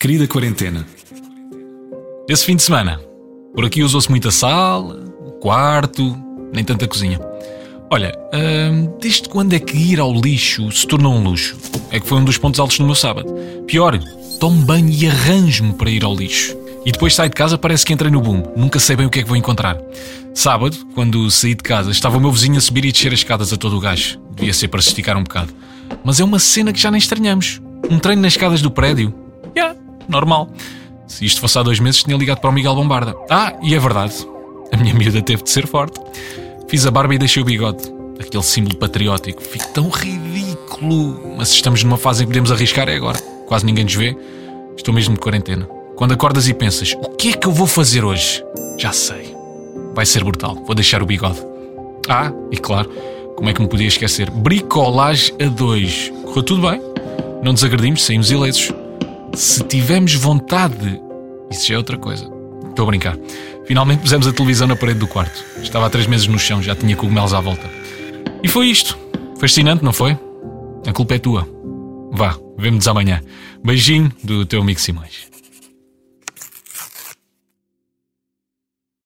Querida quarentena. Esse fim de semana, por aqui usou-se muita sala, quarto, nem tanta cozinha. Olha, hum, desde quando é que ir ao lixo se tornou um luxo? É que foi um dos pontos altos no meu sábado. Pior, tomo banho e arranjo-me para ir ao lixo. E depois saio de casa, parece que entrei no boom. Nunca sei bem o que é que vou encontrar. Sábado, quando saí de casa, estava o meu vizinho a subir e descer as escadas a todo o gás. Devia ser para se esticar um bocado. Mas é uma cena que já nem estranhamos. Um treino nas escadas do prédio. Normal. Se isto fosse há dois meses, tinha ligado para o Miguel Bombarda. Ah, e é verdade. A minha miúda teve de ser forte. Fiz a barba e deixei o bigode. Aquele símbolo patriótico. Fico tão ridículo. Mas estamos numa fase em que podemos arriscar, é agora. Quase ninguém nos vê. Estou mesmo de quarentena. Quando acordas e pensas, o que é que eu vou fazer hoje? Já sei. Vai ser brutal. Vou deixar o bigode. Ah, e claro, como é que me podia esquecer? Bricolagem a dois. Correu tudo bem? Não nos agredimos, saímos ilesos. Se tivermos vontade, isso já é outra coisa. Estou a brincar. Finalmente pusemos a televisão na parede do quarto. Estava há três meses no chão, já tinha cogumelos à volta. E foi isto. Fascinante, não foi? A culpa é tua. Vá, vemo-nos amanhã. Beijinho do teu amigo Simões.